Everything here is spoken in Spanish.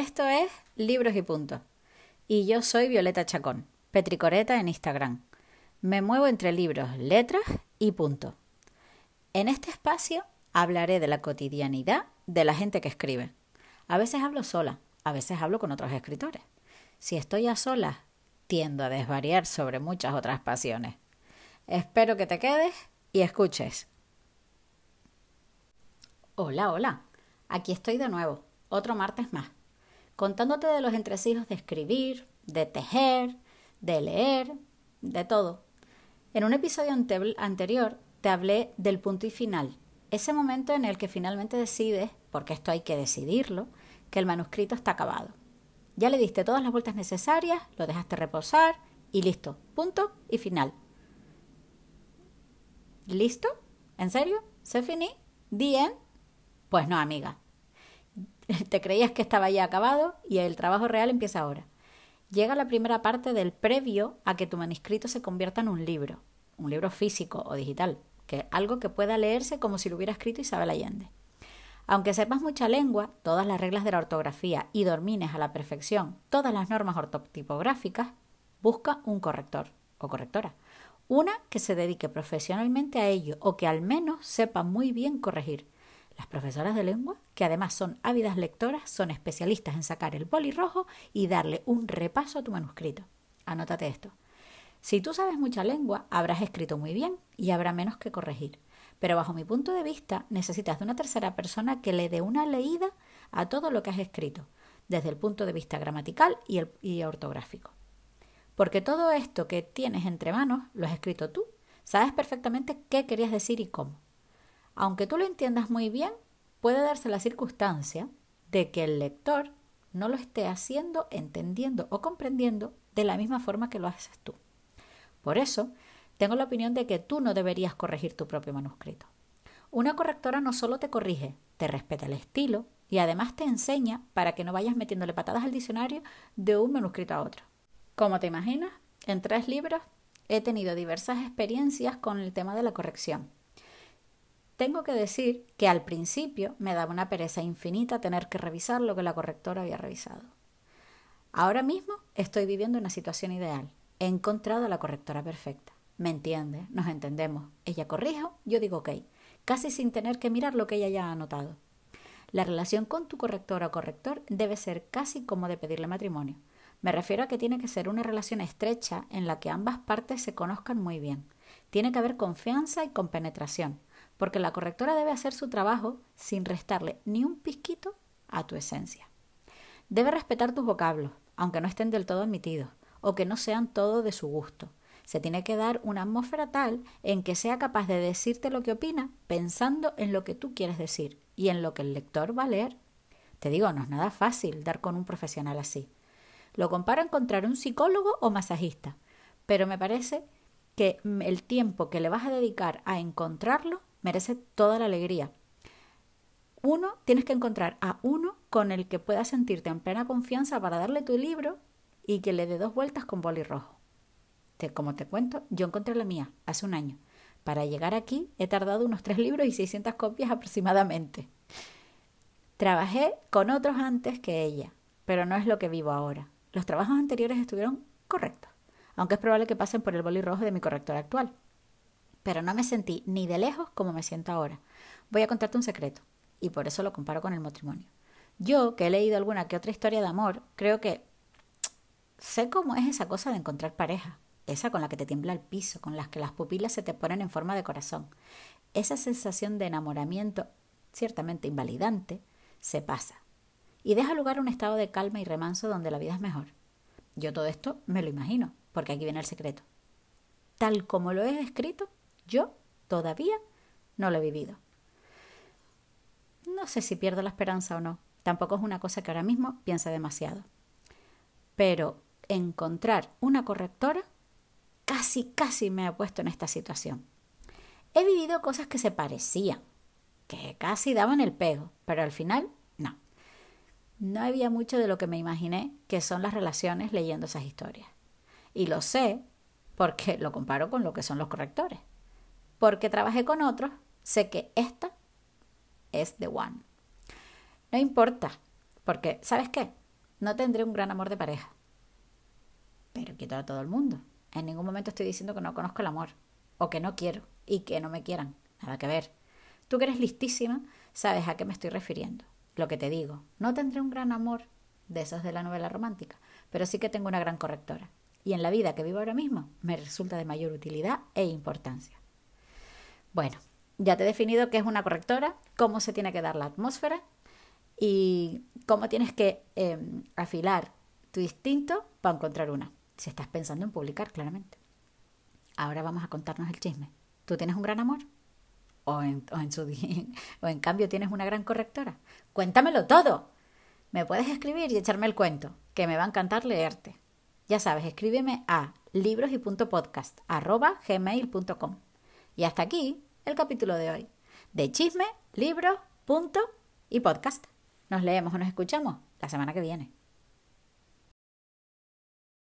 Esto es Libros y Punto. Y yo soy Violeta Chacón, Petricoreta en Instagram. Me muevo entre libros, letras y punto. En este espacio hablaré de la cotidianidad de la gente que escribe. A veces hablo sola, a veces hablo con otros escritores. Si estoy a solas, tiendo a desvariar sobre muchas otras pasiones. Espero que te quedes y escuches. Hola, hola. Aquí estoy de nuevo otro martes más, contándote de los entresijos de escribir, de tejer, de leer, de todo. En un episodio anterior te hablé del punto y final, ese momento en el que finalmente decides, porque esto hay que decidirlo, que el manuscrito está acabado. Ya le diste todas las vueltas necesarias, lo dejaste reposar y listo, punto y final. ¿Listo? ¿En serio? ¿Se finí? ¿Dien? Pues no, amiga. te creías que estaba ya acabado y el trabajo real empieza ahora. Llega la primera parte del previo a que tu manuscrito se convierta en un libro, un libro físico o digital, que algo que pueda leerse como si lo hubiera escrito Isabel Allende. Aunque sepas mucha lengua, todas las reglas de la ortografía y domines a la perfección todas las normas ortotipográficas, busca un corrector o correctora. Una que se dedique profesionalmente a ello o que al menos sepa muy bien corregir las profesoras de lengua, que además son ávidas lectoras, son especialistas en sacar el boli rojo y darle un repaso a tu manuscrito. Anótate esto. Si tú sabes mucha lengua, habrás escrito muy bien y habrá menos que corregir. Pero bajo mi punto de vista, necesitas de una tercera persona que le dé una leída a todo lo que has escrito, desde el punto de vista gramatical y, y ortográfico. Porque todo esto que tienes entre manos lo has escrito tú. Sabes perfectamente qué querías decir y cómo. Aunque tú lo entiendas muy bien, puede darse la circunstancia de que el lector no lo esté haciendo, entendiendo o comprendiendo de la misma forma que lo haces tú. Por eso, tengo la opinión de que tú no deberías corregir tu propio manuscrito. Una correctora no solo te corrige, te respeta el estilo y además te enseña para que no vayas metiéndole patadas al diccionario de un manuscrito a otro. Como te imaginas, en tres libros he tenido diversas experiencias con el tema de la corrección tengo que decir que al principio me daba una pereza infinita tener que revisar lo que la correctora había revisado. Ahora mismo estoy viviendo una situación ideal. He encontrado a la correctora perfecta. Me entiende, nos entendemos. Ella corrijo, yo digo ok, casi sin tener que mirar lo que ella ya ha anotado. La relación con tu correctora o corrector debe ser casi como de pedirle matrimonio. Me refiero a que tiene que ser una relación estrecha en la que ambas partes se conozcan muy bien. Tiene que haber confianza y compenetración porque la correctora debe hacer su trabajo sin restarle ni un pizquito a tu esencia. Debe respetar tus vocablos, aunque no estén del todo admitidos, o que no sean todo de su gusto. Se tiene que dar una atmósfera tal en que sea capaz de decirte lo que opina pensando en lo que tú quieres decir y en lo que el lector va a leer. Te digo, no es nada fácil dar con un profesional así. Lo comparo a encontrar un psicólogo o masajista, pero me parece que el tiempo que le vas a dedicar a encontrarlo merece toda la alegría. Uno, tienes que encontrar a uno con el que puedas sentirte en plena confianza para darle tu libro y que le dé dos vueltas con boli rojo. Como te cuento, yo encontré la mía hace un año. Para llegar aquí he tardado unos tres libros y 600 copias aproximadamente. Trabajé con otros antes que ella, pero no es lo que vivo ahora. Los trabajos anteriores estuvieron correctos, aunque es probable que pasen por el boli rojo de mi corrector actual pero no me sentí ni de lejos como me siento ahora. Voy a contarte un secreto, y por eso lo comparo con el matrimonio. Yo, que he leído alguna que otra historia de amor, creo que sé cómo es esa cosa de encontrar pareja, esa con la que te tiembla el piso, con las que las pupilas se te ponen en forma de corazón. Esa sensación de enamoramiento, ciertamente invalidante, se pasa y deja lugar a un estado de calma y remanso donde la vida es mejor. Yo todo esto me lo imagino, porque aquí viene el secreto. Tal como lo he escrito, yo todavía no lo he vivido. No sé si pierdo la esperanza o no. Tampoco es una cosa que ahora mismo piense demasiado. Pero encontrar una correctora casi, casi me ha puesto en esta situación. He vivido cosas que se parecían, que casi daban el pego, pero al final no. No había mucho de lo que me imaginé que son las relaciones leyendo esas historias. Y lo sé porque lo comparo con lo que son los correctores porque trabajé con otros, sé que esta es the one. No importa, Porque, ¿sabes qué? No tendré un gran amor de pareja. Pero quiero a todo el mundo. En ningún momento estoy diciendo que no conozco el amor. O que no quiero. Y que no me quieran. Nada que ver. Tú que eres listísima, sabes a qué me estoy refiriendo. Lo que te digo. No tendré un gran amor de esos de la novela romántica. Pero sí que tengo una gran correctora. Y en la vida que vivo ahora mismo me resulta de mayor utilidad e importancia. Bueno, ya te he definido qué es una correctora, cómo se tiene que dar la atmósfera y cómo tienes que em, afilar tu instinto para encontrar una. Si estás pensando en publicar, claramente. Ahora vamos a contarnos el chisme. ¿Tú tienes un gran amor? ¿O en, o en, cambio tienes una gran correctora? Cuéntamelo todo. Me puedes escribir y echarme el cuento, que me va a encantar leerte. Ya sabes, escríbeme a libros y punto podcast, gmail.com. Y hasta aquí el capítulo de hoy. De chisme, libros, punto y podcast. Nos leemos o nos escuchamos la semana que viene.